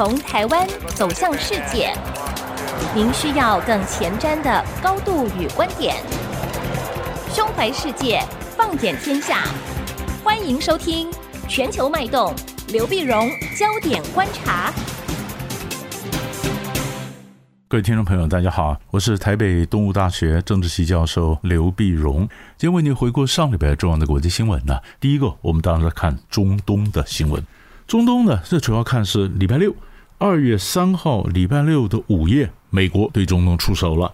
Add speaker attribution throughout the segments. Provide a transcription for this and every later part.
Speaker 1: 从台湾走向世界，您需要更前瞻的高度与观点。胸怀世界，放眼天下，欢迎收听《全球脉动》，刘碧荣焦点观察。
Speaker 2: 各位听众朋友，大家好，我是台北东吴大学政治系教授刘碧荣，今天为您回顾上礼拜重要的国际新闻呢。第一个，我们当然来看中东的新闻。中东呢，这主要看是礼拜六，二月三号，礼拜六的午夜，美国对中东出手了。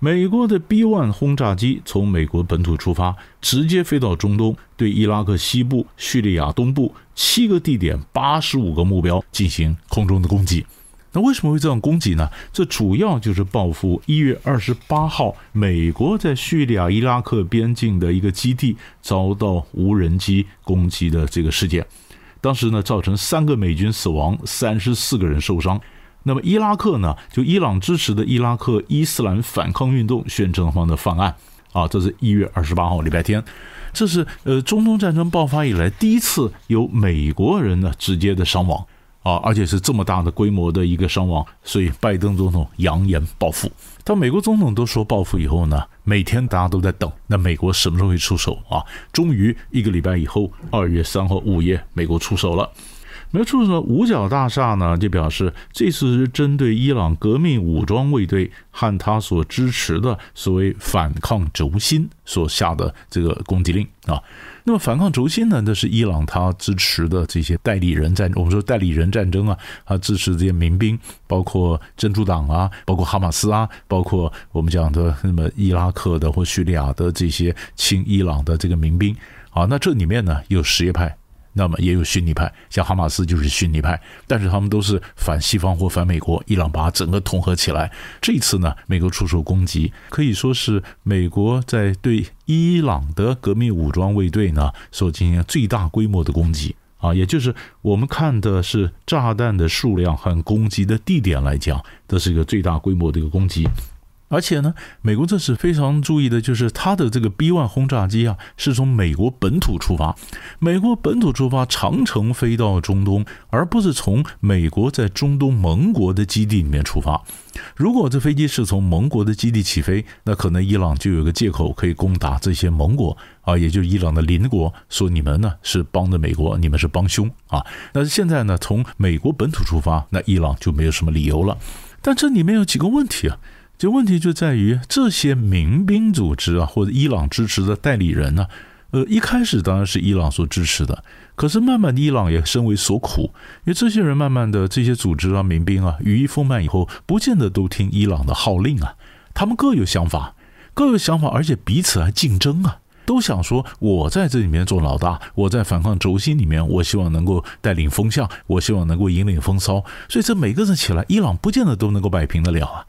Speaker 2: 美国的 B-1 轰炸机从美国本土出发，直接飞到中东，对伊拉克西部、叙利亚东部七个地点、八十五个目标进行空中的攻击。那为什么会这样攻击呢？这主要就是报复一月二十八号美国在叙利亚伊拉克边境的一个基地遭到无人机攻击的这个事件。当时呢，造成三个美军死亡，三十四个人受伤。那么伊拉克呢，就伊朗支持的伊拉克伊斯兰反抗运动宣称方的犯案啊，这是一月二十八号礼拜天，这是呃中东战争爆发以来第一次有美国人呢直接的伤亡。啊，而且是这么大的规模的一个伤亡，所以拜登总统扬言报复。当美国总统都说报复以后呢，每天大家都在等，那美国什么时候会出手啊？终于一个礼拜以后，二月三号午夜，美国出手了。美国出手了，五角大厦呢就表示，这次是针对伊朗革命武装卫队和他所支持的所谓反抗轴心所下的这个攻击令啊。那么反抗轴心呢？那是伊朗他支持的这些代理人战，我们说代理人战争啊，他支持这些民兵，包括真主党啊，包括哈马斯啊，包括我们讲的那么伊拉克的或叙利亚的这些亲伊朗的这个民兵啊，那这里面呢有什叶派。那么也有逊尼派，像哈马斯就是逊尼派，但是他们都是反西方或反美国。伊朗把整个统合起来。这次呢，美国出手攻击，可以说是美国在对伊朗的革命武装卫队呢所进行最大规模的攻击啊，也就是我们看的是炸弹的数量和攻击的地点来讲，这是一个最大规模的一个攻击。而且呢，美国这次非常注意的就是它的这个 B-1 轰炸机啊，是从美国本土出发，美国本土出发，长程飞到中东，而不是从美国在中东盟国的基地里面出发。如果这飞机是从盟国的基地起飞，那可能伊朗就有个借口可以攻打这些盟国啊，也就是伊朗的邻国，说你们呢是帮着美国，你们是帮凶啊。但是现在呢，从美国本土出发，那伊朗就没有什么理由了。但这里面有几个问题啊。这问题就在于这些民兵组织啊，或者伊朗支持的代理人呢，呃，一开始当然是伊朗所支持的，可是慢慢的伊朗也深为所苦，因为这些人慢慢的这些组织啊、民兵啊，羽翼丰满以后，不见得都听伊朗的号令啊，他们各有想法，各有想法，而且彼此还竞争啊，都想说我在这里面做老大，我在反抗轴心里面，我希望能够带领风向，我希望能够引领风骚，所以这每个人起来，伊朗不见得都能够摆平得了啊。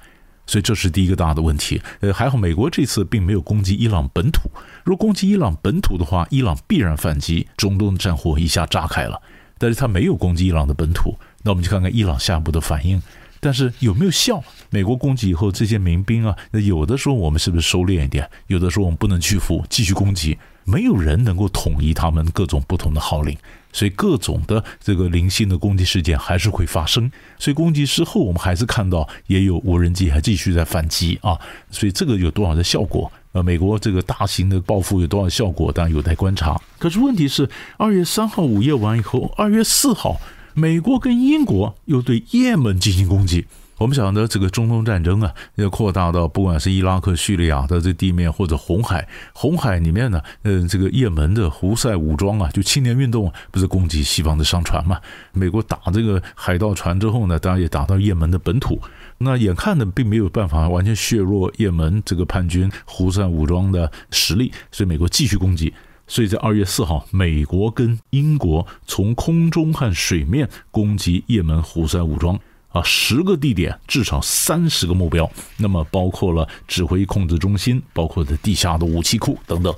Speaker 2: 所以这是第一个大的问题。呃，还好美国这次并没有攻击伊朗本土。如果攻击伊朗本土的话，伊朗必然反击，中东的战火一下炸开了。但是他没有攻击伊朗的本土，那我们就看看伊朗下一步的反应。但是有没有效？美国攻击以后，这些民兵啊，那有的时候我们是不是收敛一点？有的时候我们不能屈服，继续攻击。没有人能够统一他们各种不同的号令，所以各种的这个零星的攻击事件还是会发生。所以攻击之后，我们还是看到也有无人机还继续在反击啊。所以这个有多少的效果？呃，美国这个大型的报复有多少效果？当然有待观察。可是问题是，二月三号午夜完以后，二月四号，美国跟英国又对也门进行攻击。我们讲的这个中东战争啊，要扩大到不管是伊拉克、叙利亚的这地面，或者红海，红海里面呢，嗯，这个也门的胡塞武装啊，就青年运动啊，不是攻击西方的商船嘛？美国打这个海盗船之后呢，当然也打到也门的本土。那眼看呢，并没有办法完全削弱也门这个叛军胡塞武装的实力，所以美国继续攻击。所以在二月四号，美国跟英国从空中和水面攻击也门胡塞武装。啊，十个地点，至少三十个目标，那么包括了指挥控制中心，包括的地下的武器库等等，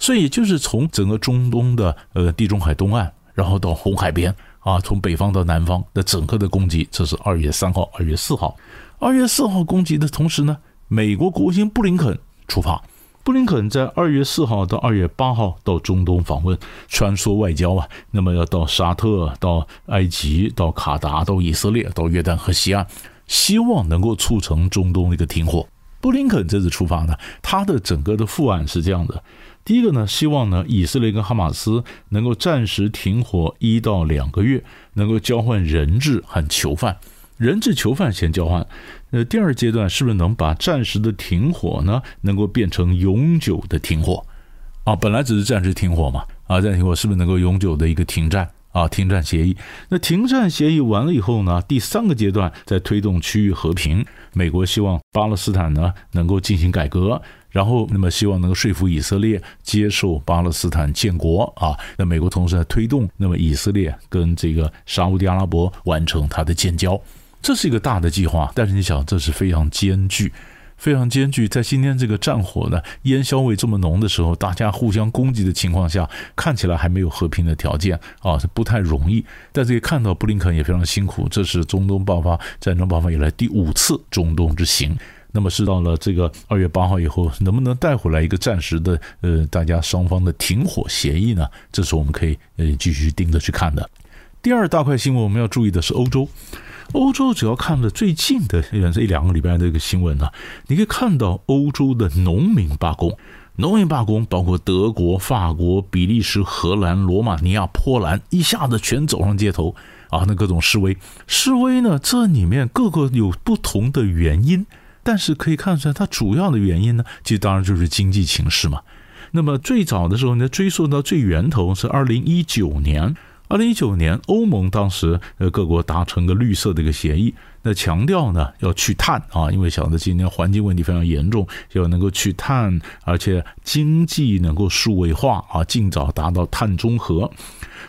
Speaker 2: 所以也就是从整个中东的呃地中海东岸，然后到红海边啊，从北方到南方的整个的攻击，这是二月三号、二月四号。二月四号攻击的同时呢，美国国务卿布林肯出发，布林肯在二月四号到二月八号到中东访问，穿梭外交啊，那么要到沙特、到埃及、到卡达、到以色列、到约旦河西岸，希望能够促成中东的一个停火。布林肯这次出发呢，他的整个的副案是这样的：第一个呢，希望呢以色列跟哈马斯能够暂时停火一到两个月，能够交换人质和囚犯。人质囚犯先交换，呃，第二阶段是不是能把暂时的停火呢，能够变成永久的停火？啊，本来只是暂时停火嘛，啊，暂停火是不是能够永久的一个停战？啊，停战协议。那停战协议完了以后呢，第三个阶段在推动区域和平。美国希望巴勒斯坦呢能够进行改革，然后那么希望能够说服以色列接受巴勒斯坦建国啊。那美国同时在推动，那么以色列跟这个沙乌地阿拉伯完成它的建交。这是一个大的计划，但是你想，这是非常艰巨，非常艰巨。在今天这个战火呢，烟硝味这么浓的时候，大家互相攻击的情况下，看起来还没有和平的条件啊，是不太容易。但是也看到，布林肯也非常辛苦。这是中东爆发战争爆发以来第五次中东之行。那么是到了这个二月八号以后，能不能带回来一个暂时的呃，大家双方的停火协议呢？这是我们可以呃继续盯着去看的。第二大块新闻，我们要注意的是欧洲。欧洲只要看了最近的这一两个礼拜的这个新闻呢，你可以看到欧洲的农民罢工，农民罢工包括德国、法国、比利时、荷兰、罗马尼亚、波兰，一下子全走上街头啊，那各种示威，示威呢，这里面各个有不同的原因，但是可以看出来，它主要的原因呢，其实当然就是经济情势嘛。那么最早的时候呢，追溯到最源头是二零一九年。二零一九年，欧盟当时呃各国达成个绿色的一个协议，那强调呢要去碳啊，因为晓得今年环境问题非常严重，要能够去碳，而且经济能够数位化啊，尽早达到碳中和。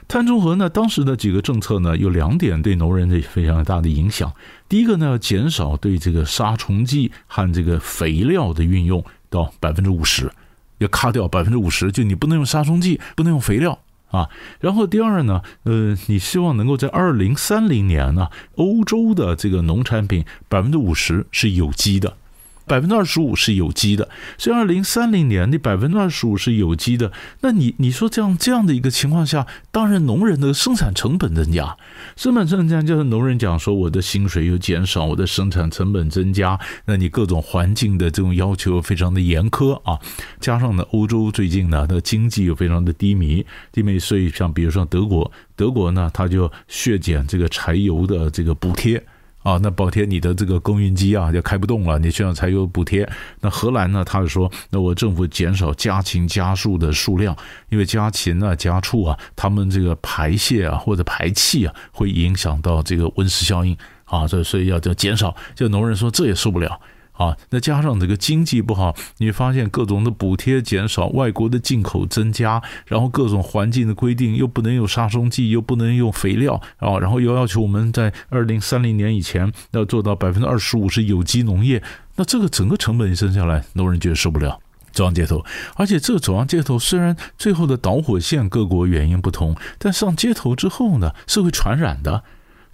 Speaker 2: 碳中和呢，当时的几个政策呢有两点对农人的非常大的影响。第一个呢，要减少对这个杀虫剂和这个肥料的运用到百分之五十，要卡掉百分之五十，就你不能用杀虫剂，不能用肥料。啊，然后第二呢，呃，你希望能够在二零三零年呢，欧洲的这个农产品百分之五十是有机的。百分之二十五是有机的，所以二零三零年那百分之二十五是有机的。那你你说这样这样的一个情况下，当然农人的生产成本增加，生产成本增加就是农人讲说我的薪水又减少，我的生产成本增加，那你各种环境的这种要求非常的严苛啊，加上呢欧洲最近呢的经济又非常的低迷，低迷，所以像比如说德国，德国呢它就削减这个柴油的这个补贴。啊，那宝天，你的这个供应机啊，就开不动了，你需要柴油补贴。那荷兰呢，他就说，那我政府减少家禽家畜的数量，因为家禽啊、家畜啊，他们这个排泄啊或者排气啊，会影响到这个温室效应啊，所以所以要要减少。就农人说，这也受不了。啊，那加上这个经济不好，你发现各种的补贴减少，外国的进口增加，然后各种环境的规定又不能用杀虫剂，又不能用肥料，啊，然后又要求我们在二零三零年以前要做到百分之二十五是有机农业，那这个整个成本一升下来，农人觉得受不了，走上街头。而且这走上街头，虽然最后的导火线各国原因不同，但上街头之后呢，是会传染的。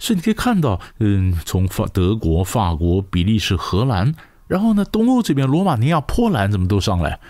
Speaker 2: 所以你可以看到，嗯，从法德国、法国、比利时、荷兰。然后呢，东欧这边，罗马尼亚、波兰怎么都上来？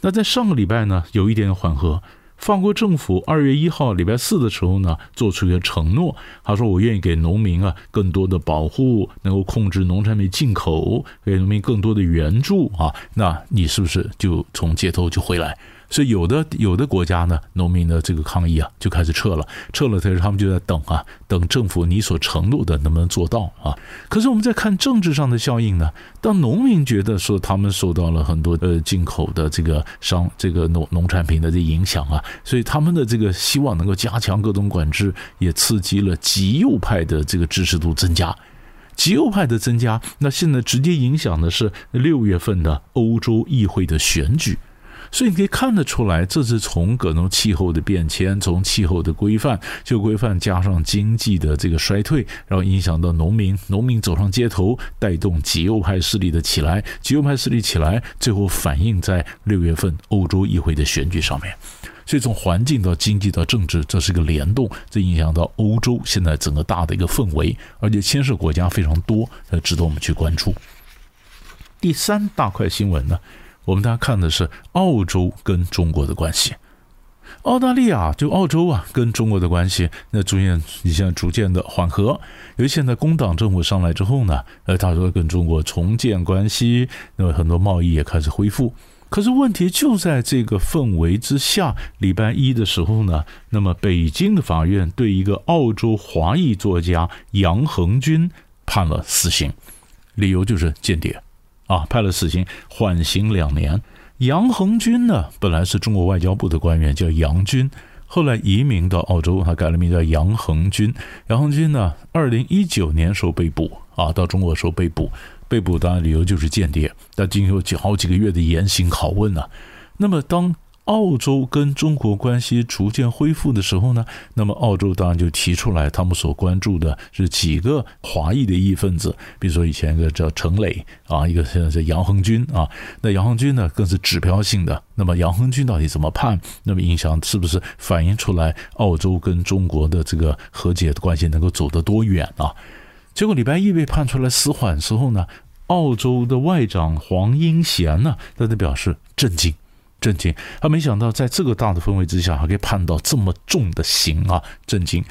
Speaker 2: 那在上个礼拜呢，有一点缓和。法国政府二月一号礼拜四的时候呢，做出一个承诺，他说：“我愿意给农民啊更多的保护，能够控制农产品进口，给农民更多的援助啊。”那你是不是就从街头就回来？所以有的有的国家呢，农民的这个抗议啊，就开始撤了，撤了，可是他们就在等啊，等政府你所承诺的能不能做到啊？可是我们在看政治上的效应呢，当农民觉得说他们受到了很多呃进口的这个商这个农农产品的这影响啊，所以他们的这个希望能够加强各种管制，也刺激了极右派的这个支持度增加，极右派的增加，那现在直接影响的是六月份的欧洲议会的选举。所以你可以看得出来，这是从各种气候的变迁，从气候的规范，就规范加上经济的这个衰退，然后影响到农民，农民走上街头，带动极右派势力的起来，极右派势力起来，最后反映在六月份欧洲议会的选举上面。所以从环境到经济到政治，这是个联动，这影响到欧洲现在整个大的一个氛围，而且牵涉国家非常多，呃，值得我们去关注。第三大块新闻呢？我们大家看的是澳洲跟中国的关系。澳大利亚就澳洲啊，跟中国的关系那逐渐你现在逐渐的缓和。由于现在工党政府上来之后呢，呃，他说跟中国重建关系，那么很多贸易也开始恢复。可是问题就在这个氛围之下，礼拜一的时候呢，那么北京的法院对一个澳洲华裔作家杨恒军判了死刑，理由就是间谍，啊，判了死刑，缓刑两年。杨恒军呢，本来是中国外交部的官员，叫杨军，后来移民到澳洲，他改了名叫杨恒军。杨恒军呢，二零一九年时候被捕啊，到中国的时候被捕，被捕当然理由就是间谍，但经过几好几个月的严刑拷问呢、那么当。澳洲跟中国关系逐渐恢复的时候呢，那么澳洲当然就提出来，他们所关注的是几个华裔的异分子，比如说以前一个叫程磊啊，一个现在叫杨恒军啊，那杨恒军呢更是指标性的。那么杨恒军到底怎么判？那么影响是不是反映出来澳洲跟中国的这个和解的关系能够走得多远啊？结果礼拜一被判出来死缓之后呢，澳洲的外长黄英贤呢，他就表示震惊。震惊！他没想到在这个大的氛围之下，还可以判到这么重的刑啊！震惊！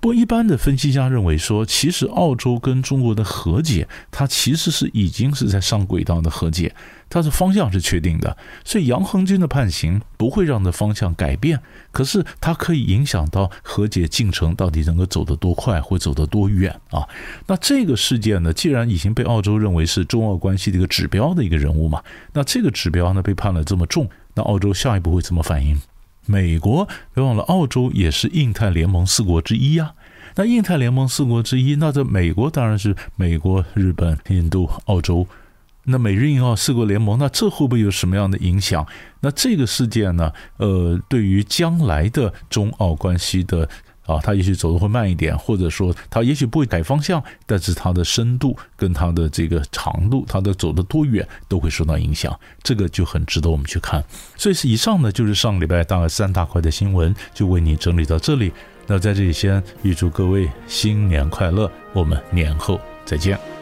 Speaker 2: 不过，一般的分析家认为说，其实澳洲跟中国的和解，它其实是已经是在上轨道的和解，它是方向是确定的。所以，杨恒军的判刑不会让的方向改变，可是它可以影响到和解进程到底能够走得多快，会走得多远啊？那这个事件呢，既然已经被澳洲认为是中澳关系的一个指标的一个人物嘛，那这个指标呢被判了这么重。那澳洲下一步会怎么反应？美国别忘了，澳洲也是印太联盟四国之一呀。那印太联盟四国之一，那这美国当然是美国、日本、印度、澳洲。那美日印澳四国联盟，那这会不会有什么样的影响？那这个事件呢？呃，对于将来的中澳关系的。啊，它也许走得会慢一点，或者说它也许不会改方向，但是它的深度跟它的这个长度，它的走得多远都会受到影响，这个就很值得我们去看。所以是以上呢，就是上礼拜大概三大块的新闻，就为你整理到这里。那在这里先预祝各位新年快乐，我们年后再见。